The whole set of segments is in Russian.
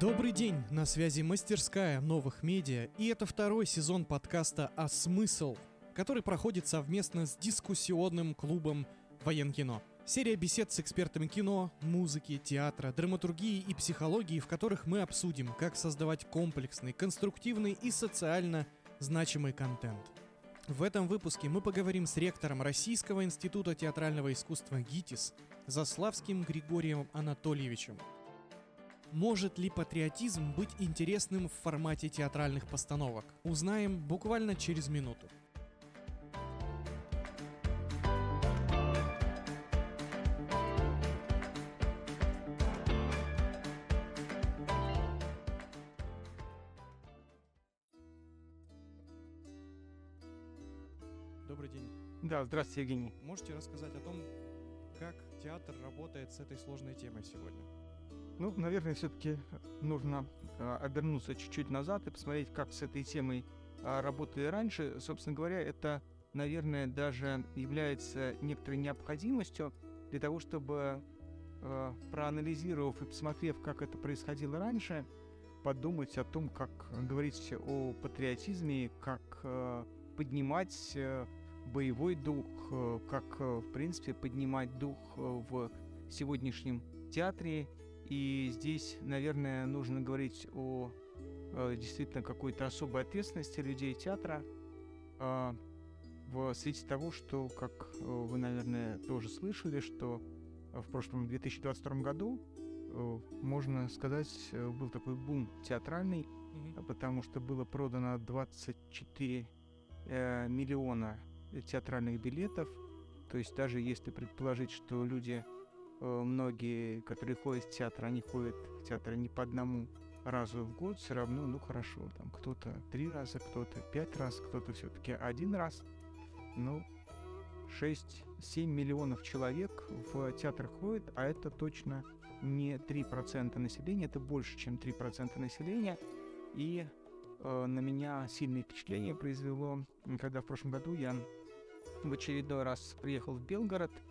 Добрый день, на связи мастерская новых медиа, и это второй сезон подкаста «А смысл?», который проходит совместно с дискуссионным клубом «Военкино». Серия бесед с экспертами кино, музыки, театра, драматургии и психологии, в которых мы обсудим, как создавать комплексный, конструктивный и социально значимый контент. В этом выпуске мы поговорим с ректором Российского института театрального искусства ГИТИС Заславским Григорием Анатольевичем – может ли патриотизм быть интересным в формате театральных постановок? Узнаем буквально через минуту. Добрый день. Да, здравствуйте, Евгений. Можете рассказать о том, как театр работает с этой сложной темой сегодня? Ну, наверное, все-таки нужно э, обернуться чуть-чуть назад и посмотреть, как с этой темой э, работали раньше. Собственно говоря, это, наверное, даже является некоторой необходимостью для того, чтобы, э, проанализировав и посмотрев, как это происходило раньше, подумать о том, как говорить о патриотизме, как э, поднимать э, боевой дух, э, как, э, в принципе, поднимать дух э, в сегодняшнем театре и здесь, наверное, нужно говорить о э, действительно какой-то особой ответственности людей театра э, в свете того, что, как э, вы, наверное, тоже слышали, что в прошлом 2022 году, э, можно сказать, э, был такой бум театральный, mm-hmm. потому что было продано 24 э, миллиона театральных билетов. То есть даже если предположить, что люди Э, многие, которые ходят в театр, они ходят в театр не по одному разу в год, все равно, ну хорошо, там кто-то три раза, кто-то пять раз, кто-то все-таки один раз. Ну, 6-7 миллионов человек в театр ходит, а это точно не 3% населения, это больше, чем 3% населения. И э, на меня сильное впечатление произвело, когда в прошлом году я в очередной раз приехал в Белгород –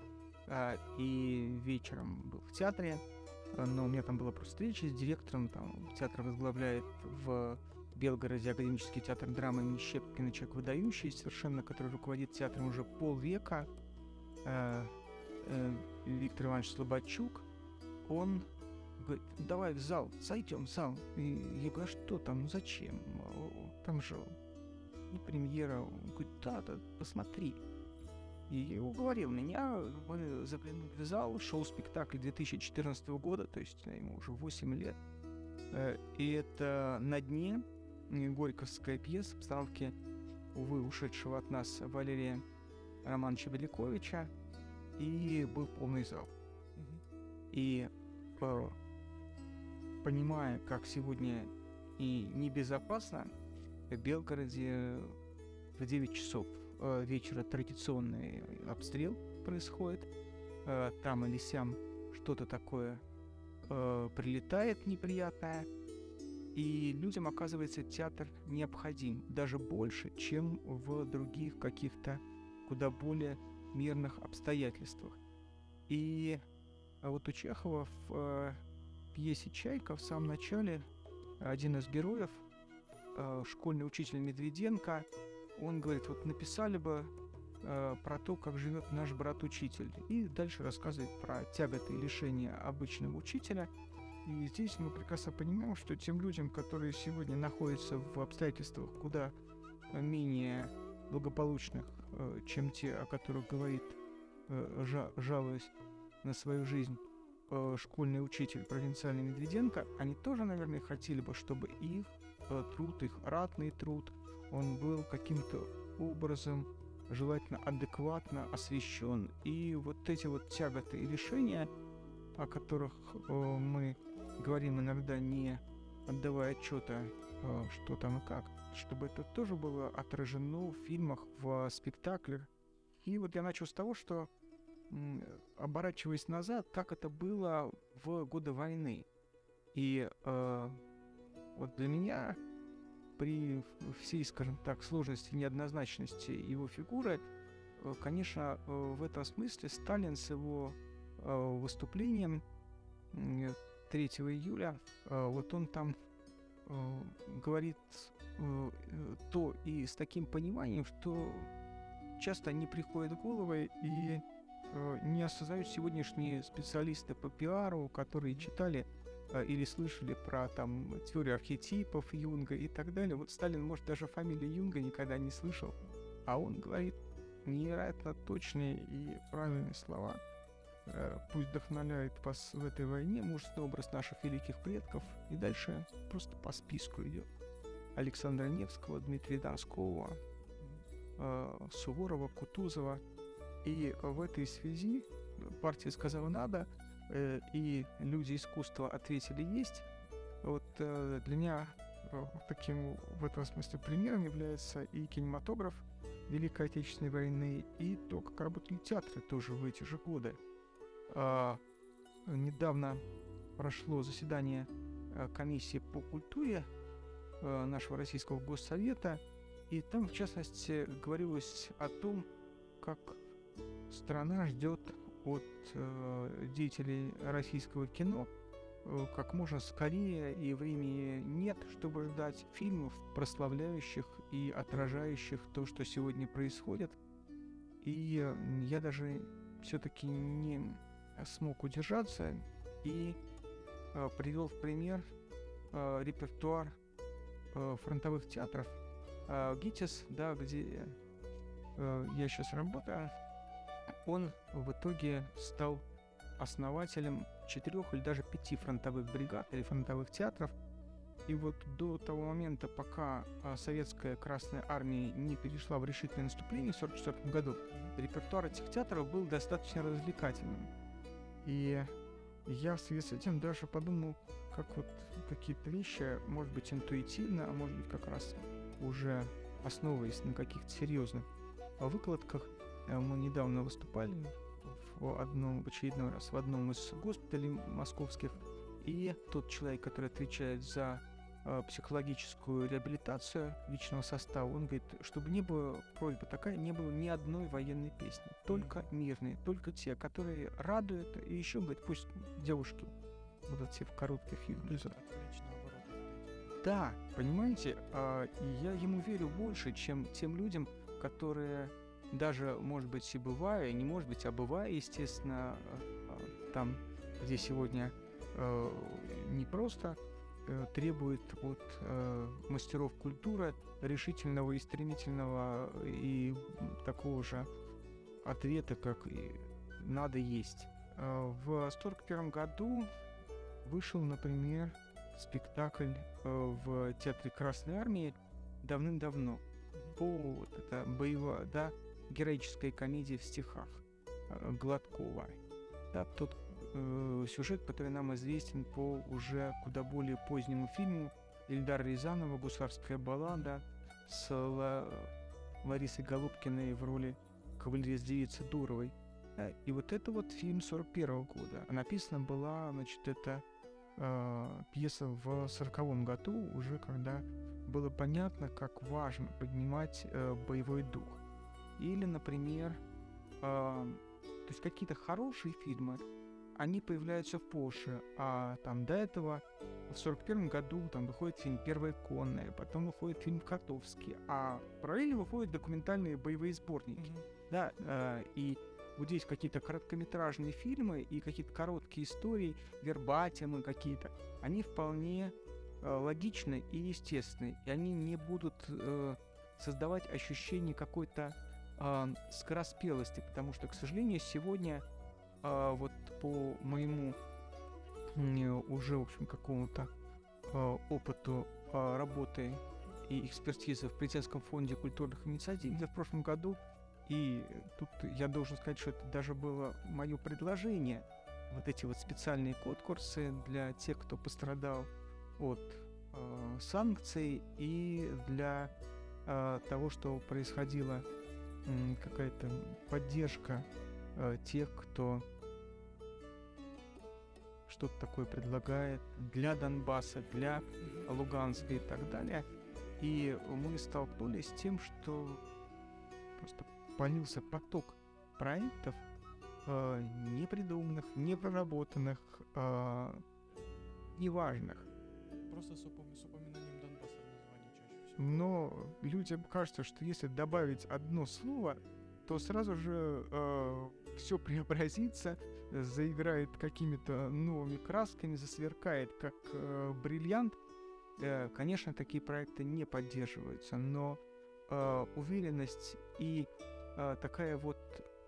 и вечером был в театре, но у меня там была просто встреча с директором, там театр возглавляет в Белгороде академический театр драмы имени Щепкина, человек выдающий совершенно, который руководит театром уже полвека, э, э, Виктор Иванович Слободчук, он говорит, давай в зал, зайдем в зал. И я говорю, а что там, ну зачем? Там же и премьера. Он говорит, да, да, посмотри. И уговорил меня, мы заглянули в зал, шел спектакль 2014 года, то есть ему уже 8 лет. Э, и это «На дне» горьковская пьеса в постановке, увы, ушедшего от нас Валерия Романовича Беляковича, и был полный зал. И э, понимая, как сегодня и небезопасно, в Белгороде в 9 часов вечера традиционный обстрел происходит. Э, там или сям что-то такое э, прилетает неприятное. И людям, оказывается, театр необходим даже больше, чем в других каких-то куда более мирных обстоятельствах. И вот у Чехова в пьесе «Чайка» в самом начале один из героев, школьный учитель Медведенко, он говорит, вот написали бы э, про то, как живет наш брат-учитель. И дальше рассказывает про тяготы и лишения обычного учителя. И здесь мы прекрасно понимаем, что тем людям, которые сегодня находятся в обстоятельствах куда менее благополучных, э, чем те, о которых говорит, э, жа жалуясь на свою жизнь, э, школьный учитель провинциальный Медведенко, они тоже, наверное, хотели бы, чтобы их э, труд, их ратный труд – он был каким-то образом желательно адекватно освещен. И вот эти вот тяготы и решения, о которых э, мы говорим иногда не отдавая отчета, э, что там и как, чтобы это тоже было отражено в фильмах, в спектаклях. И вот я начал с того, что оборачиваясь назад, как это было в годы войны. И э, вот для меня при всей, скажем так, сложности и неоднозначности его фигуры, э, конечно, э, в этом смысле Сталин с его э, выступлением 3 июля, вот он там говорит то и с таким пониманием, что часто не приходит в голову и не осознают сегодняшние специалисты по пиару, которые читали или слышали про там теорию архетипов Юнга и так далее. Вот Сталин, может, даже фамилию Юнга никогда не слышал, а он говорит невероятно точные и правильные слова. Э, пусть вдохновляет вас в этой войне мужественный образ наших великих предков. И дальше просто по списку идет. Александра Невского, Дмитрия Донского, э, Суворова, Кутузова. И в этой связи партия сказала «надо», э, и люди искусства ответили «есть». Вот для меня таким в этом смысле примером является и кинематограф Великой Отечественной войны, и то, как работали театры тоже в эти же годы. А, недавно прошло заседание комиссии по культуре нашего Российского Госсовета, и там, в частности, говорилось о том, как страна ждет от э, деятелей российского кино э, как можно скорее и времени нет, чтобы ждать фильмов, прославляющих и отражающих то, что сегодня происходит. И я даже все-таки не смог удержаться и э, привел в пример э, репертуар фронтовых театров. Э, ГИТИС, да, где я сейчас работаю, он в итоге стал основателем четырех или даже пяти фронтовых бригад или фронтовых театров. И вот до того момента, пока а, советская Красная Армия не перешла в решительное наступление в 1944 году, репертуар этих театров был достаточно развлекательным. И я в связи с этим даже подумал, как вот какие-то вещи, может быть, интуитивно, а может быть, как раз уже основываясь на каких-то серьезных выкладках. Э, мы недавно выступали в одном, в очередной раз в одном из госпиталей московских, и тот человек, который отвечает за Э, психологическую реабилитацию личного состава, он говорит, чтобы не было, просьба такая, не было ни одной военной песни, только мирные, только те, которые радуют, и еще, говорит, пусть девушки будут все в коротких юбках. Да, понимаете, а, и я ему верю больше, чем тем людям, которые даже, может быть, и бывая, не может быть, а бывая, естественно, а, там, где сегодня э, не просто Э, требует от э, мастеров культуры решительного и стремительного и такого же ответа, как и надо есть. Э, в 1941 году вышел, например, спектакль э, в Театре Красной Армии давным-давно по вот это боевая, да, героическая комедия в стихах э, Гладкова. Да, тот э, сюжет, который нам известен по уже куда более позднему фильму Ильдар Рязанова «Гусарская баллада» с Ла... Ларисой Голубкиной в роли кавалерист-девицы Дуровой. Э, и вот это вот фильм 41 -го года. Написана была, значит, эта э, пьеса в 40 году, уже когда было понятно, как важно поднимать э, боевой дух. Или, например, э, то есть какие-то хорошие фильмы, они появляются позже, а там до этого в сорок первом году там выходит фильм «Первая конная», потом выходит фильм «Котовский», а параллельно выходят документальные боевые сборники, mm-hmm. да, э, и вот здесь какие-то короткометражные фильмы и какие-то короткие истории, вербатимы какие-то, они вполне э, логичны и естественны, и они не будут э, создавать ощущение какой-то э, скороспелости, потому что, к сожалению, сегодня э, вот по моему уже, в общем, какому-то э, опыту э, работы и экспертизы в Президентском фонде культурных инициатив в прошлом году, и тут я должен сказать, что это даже было мое предложение, вот эти вот специальные конкурсы для тех, кто пострадал от э, санкций и для э, того, что происходила э, какая-то поддержка э, тех, кто что-то такое предлагает для Донбасса, для Луганска и так далее. И мы столкнулись с тем, что просто полился поток проектов, э, непридуманных, непроработанных, э, неважных. Просто с, упом- Но людям кажется, что если добавить одно слово, то сразу же все преобразится, заиграет какими-то новыми красками, засверкает как э, бриллиант. Э, конечно, такие проекты не поддерживаются, но э, уверенность и э, такая вот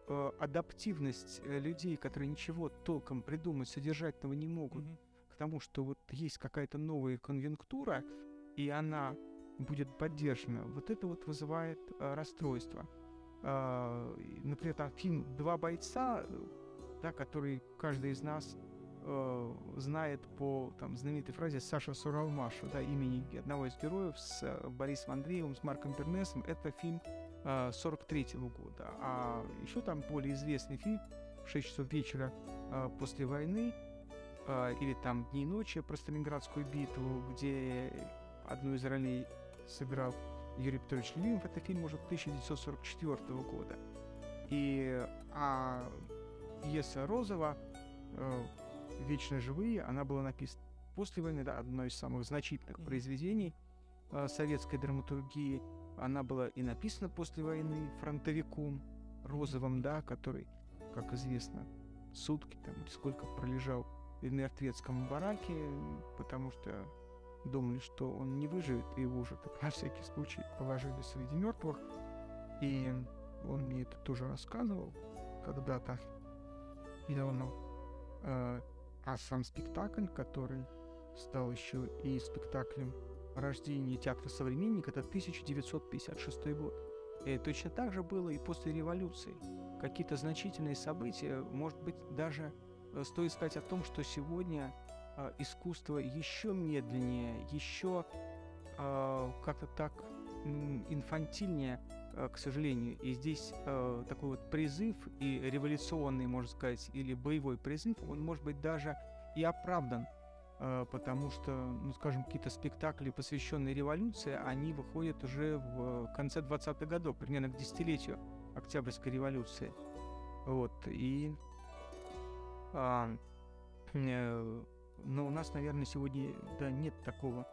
э, адаптивность э, людей, которые ничего толком придумать содержательного не могут, Мгм. к тому, что вот есть какая-то новая конъюнктура, и она будет поддержана, вот это вот вызывает э, расстройство. И, например, там фильм «Два бойца», э, да, который каждый из нас э, знает по там, знаменитой фразе Саша Суралмашу, да, имени одного из героев с э, Борисом Андреевым, с Марком Бернесом. Это фильм э, 43 года. А еще там более известный фильм «6 часов вечера э, после войны» э, или там «Дни и ночи» про Сталинградскую битву, где одну из ролей сыграл Юрий Петрович Левинов. Это фильм уже 1944 года. И а пьеса Розова э, «Вечно живые», она была написана после войны, да, одно из самых значительных произведений э, советской драматургии. Она была и написана после войны фронтовиком Розовым, да, который, как известно, сутки там или сколько пролежал в мертвецком бараке, потому что думали, что он не выживет, и его уже так на всякий случай положили среди мертвых. И он мне это тоже рассказывал когда-то. И он, э, а сам спектакль, который стал еще и спектаклем рождения театра «Современник», это 1956 год. И точно так же было и после революции. Какие-то значительные события, может быть, даже э, стоит сказать о том, что сегодня э, искусство еще медленнее, еще э, как-то так инфантильнее, э, к сожалению. И здесь э, такой вот призыв и революционный, можно сказать, или боевой призыв, он может быть даже и оправдан, э, потому что, ну, скажем, какие-то спектакли, посвященные революции, они выходят уже в конце 20-х годов, примерно к десятилетию Октябрьской революции. Вот, и... а, э, но у нас, наверное, сегодня да, нет такого.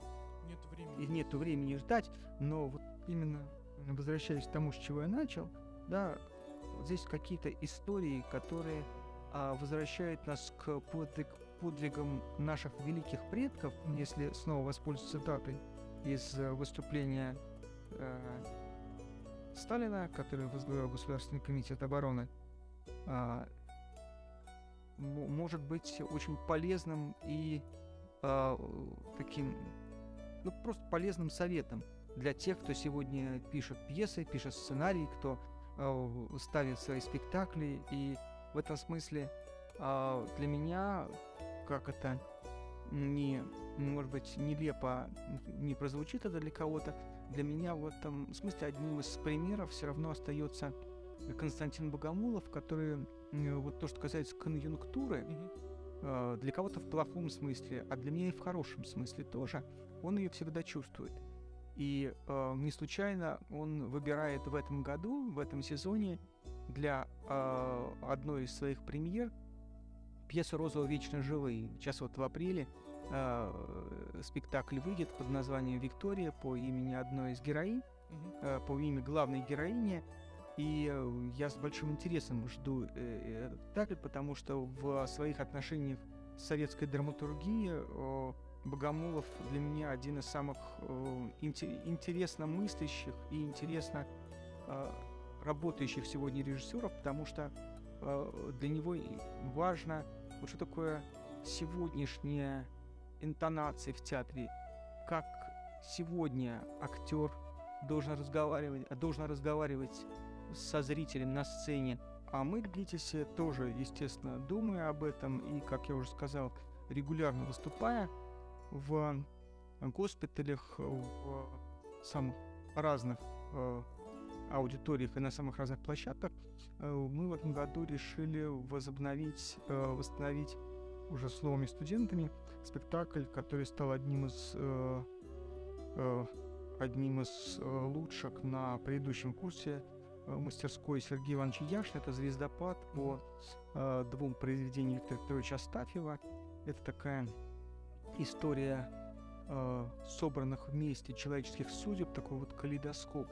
Нет и времени. нету времени ждать, но вот именно возвращаясь к тому, с чего я начал, да, вот здесь какие-то истории, которые а, возвращают нас к подвиг, подвигам наших великих предков, если снова воспользоваться цитатой из э, выступления э, Сталина, который возглавлял Государственный комитет обороны, а, может быть очень полезным и а, таким ну, просто полезным советом для тех, кто сегодня пишет пьесы, пишет сценарий, кто э, ставит свои спектакли. И в этом смысле э, для меня, как это не, может быть, нелепо не прозвучит это для кого-то, для меня в этом смысле одним из примеров все равно остается Константин Богомолов, который э, вот то, что касается конъюнктуры, э, для кого-то в плохом смысле, а для меня и в хорошем смысле тоже, он ее всегда чувствует. И э, не случайно он выбирает в этом году, в этом сезоне, для э, одной из своих премьер пьесу «Розово вечно живые». Сейчас вот в апреле э, спектакль выйдет под названием «Виктория» по имени одной из героинь, Мгм. э, по имени главной героини. И э, я с большим интересом жду э, этот спектакль, потому что в своих отношениях с советской драматургией э, Богомолов для меня один из самых э, инте- интересно мыслящих и интересно э, работающих сегодня режиссеров, потому что э, для него важно, вот что такое сегодняшняя интонация в театре, как сегодня актер должен разговаривать, должен разговаривать со зрителем на сцене. А мы, Гитисе, тоже, естественно, думая об этом и, как я уже сказал, регулярно выступая в госпиталях, в самых разных э, аудиториях и на самых разных площадках, э, мы в этом году решили возобновить, э, восстановить уже с новыми студентами спектакль, который стал одним из э, э, одним из э, лучших на предыдущем курсе э, мастерской Сергея Ивановича Яшина. Это «Звездопад» по э, двум произведениям Виктора Петровича Астафьева. Это такая история э, собранных вместе человеческих судеб, такой вот калейдоскоп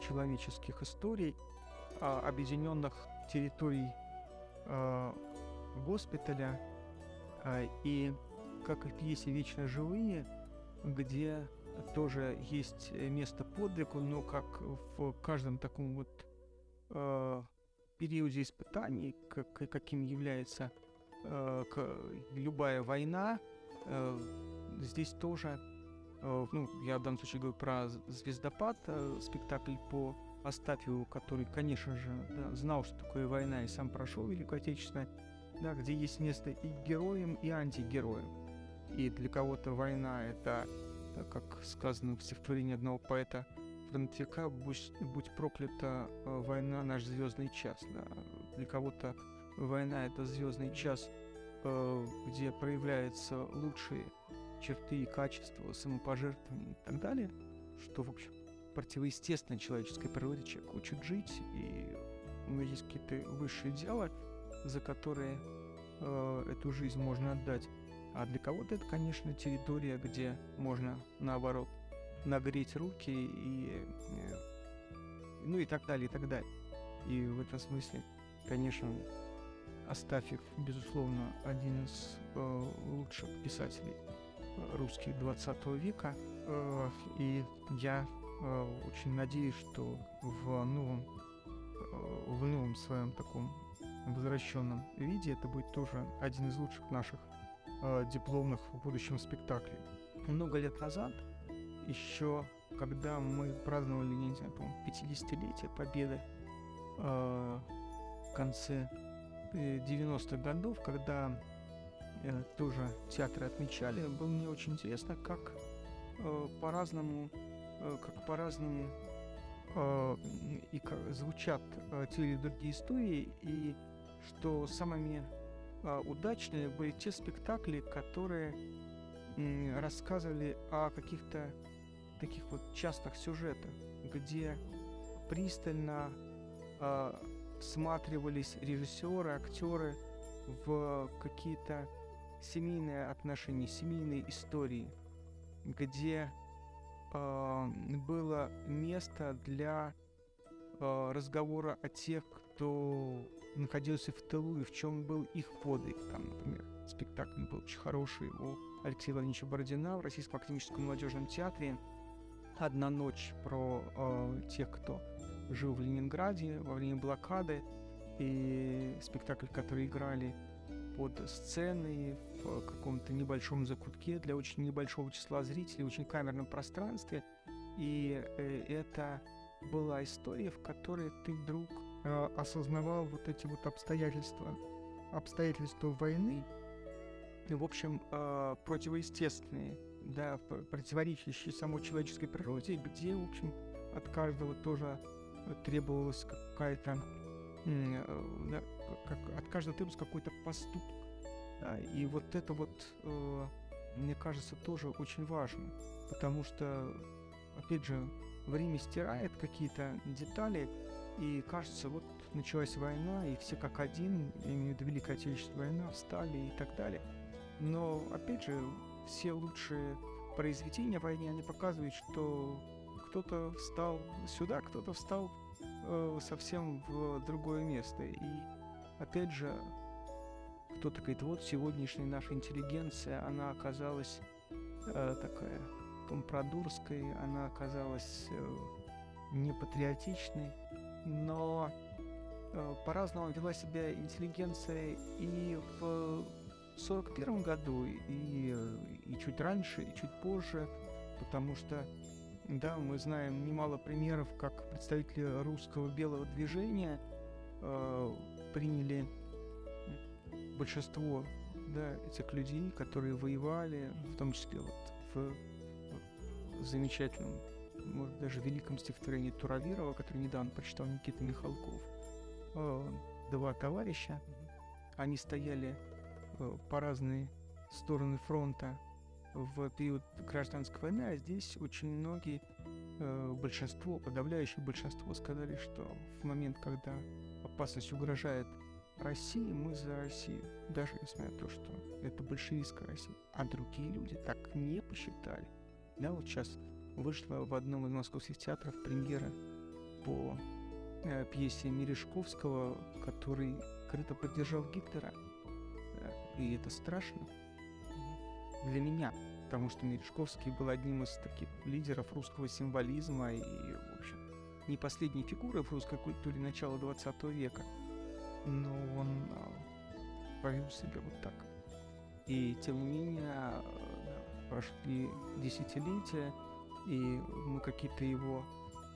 человеческих историй, э, объединенных территорий э, госпиталя э, и как и в пьесе «Вечно живые», где тоже есть место подвигу, но как в каждом таком вот э, периоде испытаний, как, каким является э, к, любая война, э, здесь тоже, э, ну, я в данном случае говорю про «Звездопад», э, спектакль по Астафьеву, который, конечно же, да, знал, что такое война и сам прошел Великую Отечественную, да, где есть место и героям, и антигероям. И для кого-то война — это, как сказано в стихотворении одного поэта, фронтовика «Будь, будь проклята э, война, наш звездный час». Да. Для кого-то война — это звездный час, э, где проявляются лучшие черты и качества, самопожертвования и так далее, что, в общем, противоестественно человеческой природе. Человек учит жить, и у него есть какие-то высшие идеалы, за которые э, эту жизнь можно отдать. А для кого-то это, конечно, территория, где можно, наоборот, нагреть руки и, э, ну и так далее, и так далее. И в этом смысле, конечно, Астафьев, безусловно, один из э, лучших писателей русских 20 века. Э, и я очень надеюсь, что в новом, в новом своем таком возвращенном виде это будет тоже один из лучших наших э, дипломных в будущем спектаклей. Много лет назад еще когда мы праздновали, не знаю, по-моему, 50-летие Победы э, в конце 90-х э, годов, когда э, тоже театры отмечали, было мне очень интересно, как э, по-разному, э, как по-разному э, и как звучат э, те или другие истории, и что самыми удачными были те спектакли, которые рассказывали о каких-то таких вот частых сюжетах, где пристально э, всматривались режиссеры, актеры в какие-то семейные отношения, семейные истории, где э, было место для разговора о тех, кто находился в тылу и в чем был их подвиг. Там, например, спектакль был очень хороший у Алексея Владимировича Бородина в Российском академическом молодежном театре одна ночь про э, тех, кто жил в Ленинграде во время блокады, и спектакль, который играли под сценой в каком-то небольшом закутке для очень небольшого числа зрителей, очень камерном пространстве. И э, это была история, в которой ты вдруг э, осознавал вот эти вот обстоятельства, обстоятельства войны, и, в общем, э, противоестественные да, противоречащие самой человеческой природе, где, в общем, от каждого тоже требовалась какая-то, э, да, как, от каждого требовался какой-то поступок. Да, и вот это вот, мне кажется, тоже очень важно, потому что, опять же, время стирает какие-то детали, и кажется, вот началась война, и все как один, я имею в виду Великая Отечественная война, встали и так далее. Но, опять же, все лучшие произведения о войне, они показывают, что кто-то встал сюда, кто-то встал э, совсем в другое место. И опять же, кто-то говорит, вот сегодняшняя наша интеллигенция, она оказалась э, такая компрадурской, она оказалась э, непатриотичной, но э, по-разному вела себя интеллигенция и в в 1941 году и, и чуть раньше, и чуть позже, потому что, да, мы знаем немало примеров, как представители русского белого движения э, приняли большинство да, этих людей, которые воевали, в том числе вот в, в замечательном, может, даже великом стихотворении Туравирова, который недавно прочитал Никита Михалков. Э, два товарища, они стояли Э, по разные стороны фронта в период гражданской войны, а здесь очень многие, э, большинство, подавляющее большинство сказали, что в момент, когда опасность угрожает России, мы за Россию, даже несмотря на то, что это большевистская Россия. А другие люди так не посчитали. Да, вот сейчас вышла в одном из московских театров премьера по э, пьесе Мережковского, который открыто поддержал Гитлера. Э, и это страшно для меня, потому что Мережковский был одним из таких лидеров русского символизма и, в общем, не последней фигуры в русской культуре начала 20 века, но он э, повел себя вот так. И тем не менее прошли десятилетия, и мы какие-то его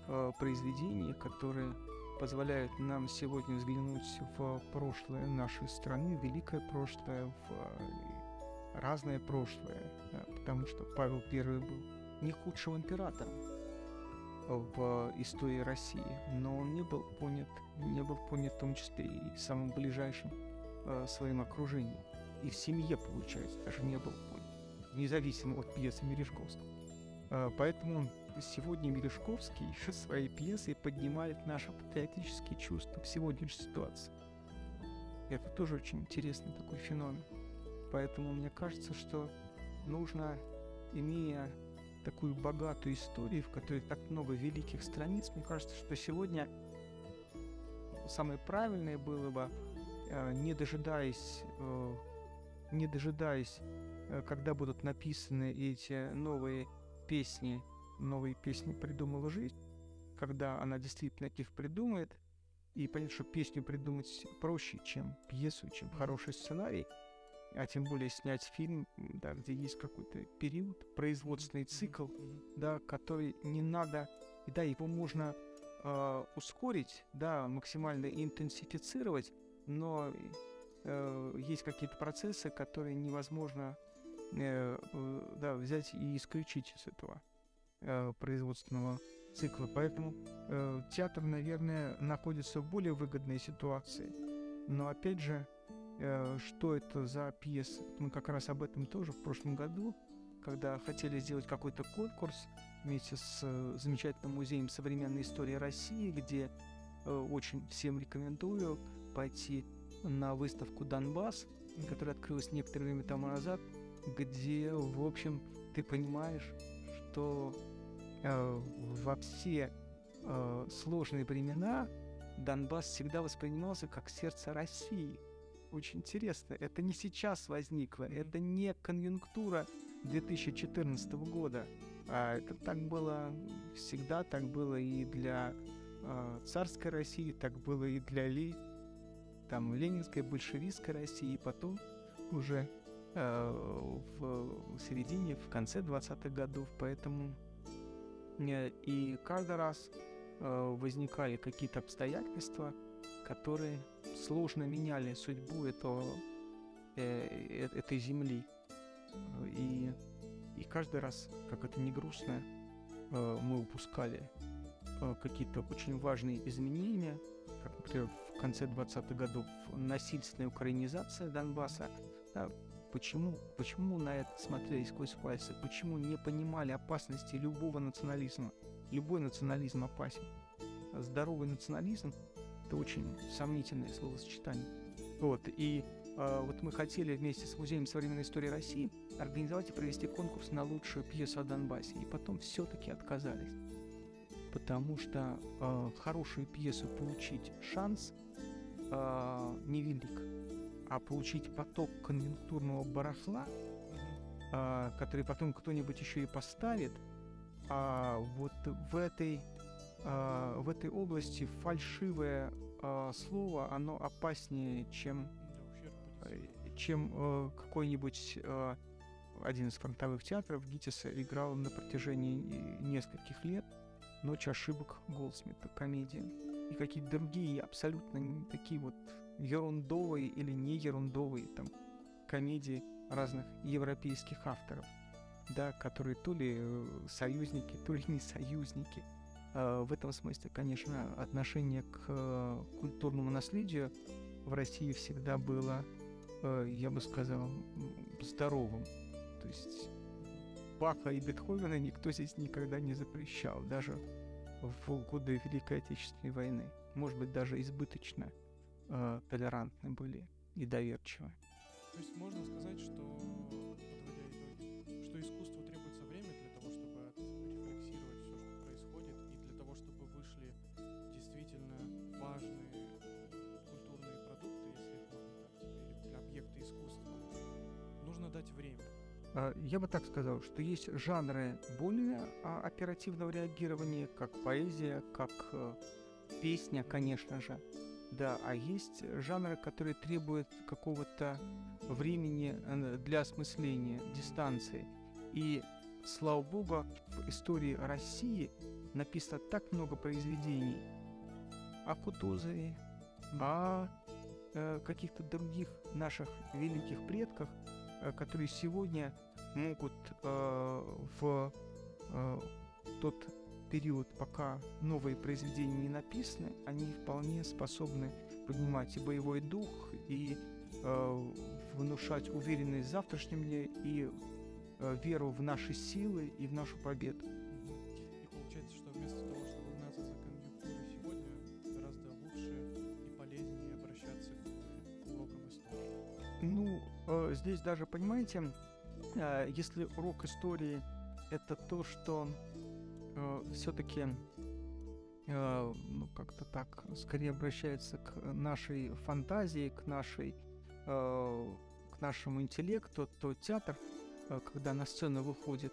э, произведения, которые позволяют нам сегодня взглянуть в прошлое нашей страны, великое прошлое, в э, разное прошлое, потому что Павел I был не худшим императором в истории России, но он не был понят, не был понят в том числе и самым ближайшим э, своим окружением. И в семье, получается, даже не был понят, независимо от пьесы Мережковского. Э, поэтому сегодня Мережковский своей пьесой поднимает наши патриотические чувства в сегодняшней ситуации. Это тоже очень интересный такой феномен. Поэтому мне кажется, что нужно, имея такую богатую историю, в которой так много великих страниц, мне кажется, что сегодня самое правильное было бы, э, не дожидаясь, э, не дожидаясь, когда будут написаны эти новые песни новые песни придумала жизнь, когда она действительно их придумает, и понятно, что песню придумать проще, чем пьесу, чем хороший сценарий, а тем более снять фильм, да, где есть какой-то период, производственный цикл, да, который не надо, и да, его можно э, ускорить, да, максимально интенсифицировать, но э, есть какие-то процессы, которые невозможно да, взять и исключить из этого э, производственного цикла. Поэтому э, театр, наверное, находится в более выгодной ситуации. Но опять же, э, что это за пьеса? Мы как раз об этом тоже в прошлом году, когда хотели сделать какой-то конкурс вместе с э, замечательным музеем современной истории России, где э, очень всем рекомендую пойти на выставку Донбасс, которая открылась некоторое время тому назад, где, в общем, ты понимаешь, что э, во все э, сложные времена Донбасс всегда воспринимался как сердце России. Очень интересно, это не сейчас возникло, это не конъюнктура 2014 года, а это так было всегда, так было и для э, царской России, так было и для Ли, там ленинской, большевистской России, и потом уже в середине, в конце 20-х годов, поэтому э, и каждый раз э, возникали какие-то обстоятельства, которые сложно меняли судьбу этого, э, э, этой земли. И, и каждый раз, как это не грустно, э, мы упускали э, какие-то очень важные изменения, как, например, в конце 20-х годов насильственная украинизация Донбасса, Почему, почему на это смотрели сквозь пальцы? Почему не понимали опасности любого национализма? Любой национализм опасен. Здоровый национализм – это очень сомнительное словосочетание. Вот, и э, вот мы хотели вместе с Музеем современной истории России организовать и провести конкурс на лучшую пьесу о Донбассе. И потом все-таки отказались. Потому что э, хорошую пьесу получить шанс э, невелик а получить поток конъюнктурного барахла, а, который потом кто-нибудь еще и поставит, а вот в этой, а, в этой области фальшивое а, слово, оно опаснее, чем, э, чем а, какой-нибудь а, один из фронтовых театров Гитиса играл на протяжении нескольких лет «Ночь ошибок» Голдсмита, комедия. И какие-то другие абсолютно такие вот ерундовые или не ерундовые там комедии разных европейских авторов, да, которые то ли э, союзники, то ли не союзники. А, в этом смысле, конечно, отношение к э, культурному наследию в России всегда было, э, я бы сказал, здоровым. То есть Баха и Бетховена никто здесь никогда не запрещал, даже в годы Великой Отечественной войны. Может быть, даже избыточно э, толерантны были и доверчивы. То есть можно сказать, что, подводя итоги, что искусству требуется время для того, чтобы отрефлексировать все, что происходит, и для того, чтобы вышли действительно важные культурные продукты, если их можно так, или объекты искусства, нужно дать время. А, я бы так сказал, что есть жанры более а, оперативного реагирования, как поэзия, как э, песня, конечно же. Да, а есть жанры, которые требуют какого-то времени э, для осмысления, дистанции. И, слава богу, в истории России написано так много произведений о Кутузове, о э, каких-то других наших великих предках, э, которые сегодня могут в тот период, пока новые произведения не написаны, они вполне способны поднимать и боевой дух, и э, внушать уверенность в завтрашнем дне, и э, веру в наши силы и в нашу победу. И получается, что вместо того, чтобы гнаться за конъюнктурой сегодня, гораздо лучше и полезнее обращаться к урокам истории. Ну, э, здесь даже, понимаете, э, если урок истории это то, что э, все-таки э, ну, как-то так скорее обращается к нашей фантазии, к нашей э, к нашему интеллекту, то театр, когда на сцену выходит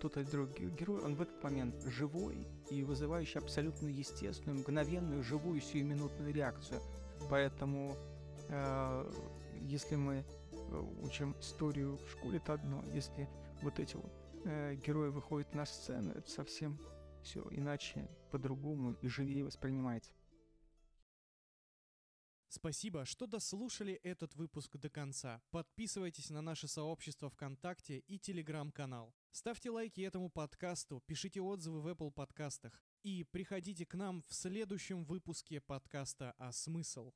тот или другой герой, он в этот момент живой и вызывающий абсолютно естественную, мгновенную, живую, сиюминутную реакцию. Поэтому, если мы учим историю в школе, это одно. Если вот эти вот э, герои выходят на сцену, это совсем все иначе, по-другому и живее воспринимается. Спасибо, что дослушали этот выпуск до конца. Подписывайтесь на наше сообщество ВКонтакте и Телеграм-канал. Ставьте лайки этому подкасту, пишите отзывы в Apple подкастах и приходите к нам в следующем выпуске подкаста «А смысл?».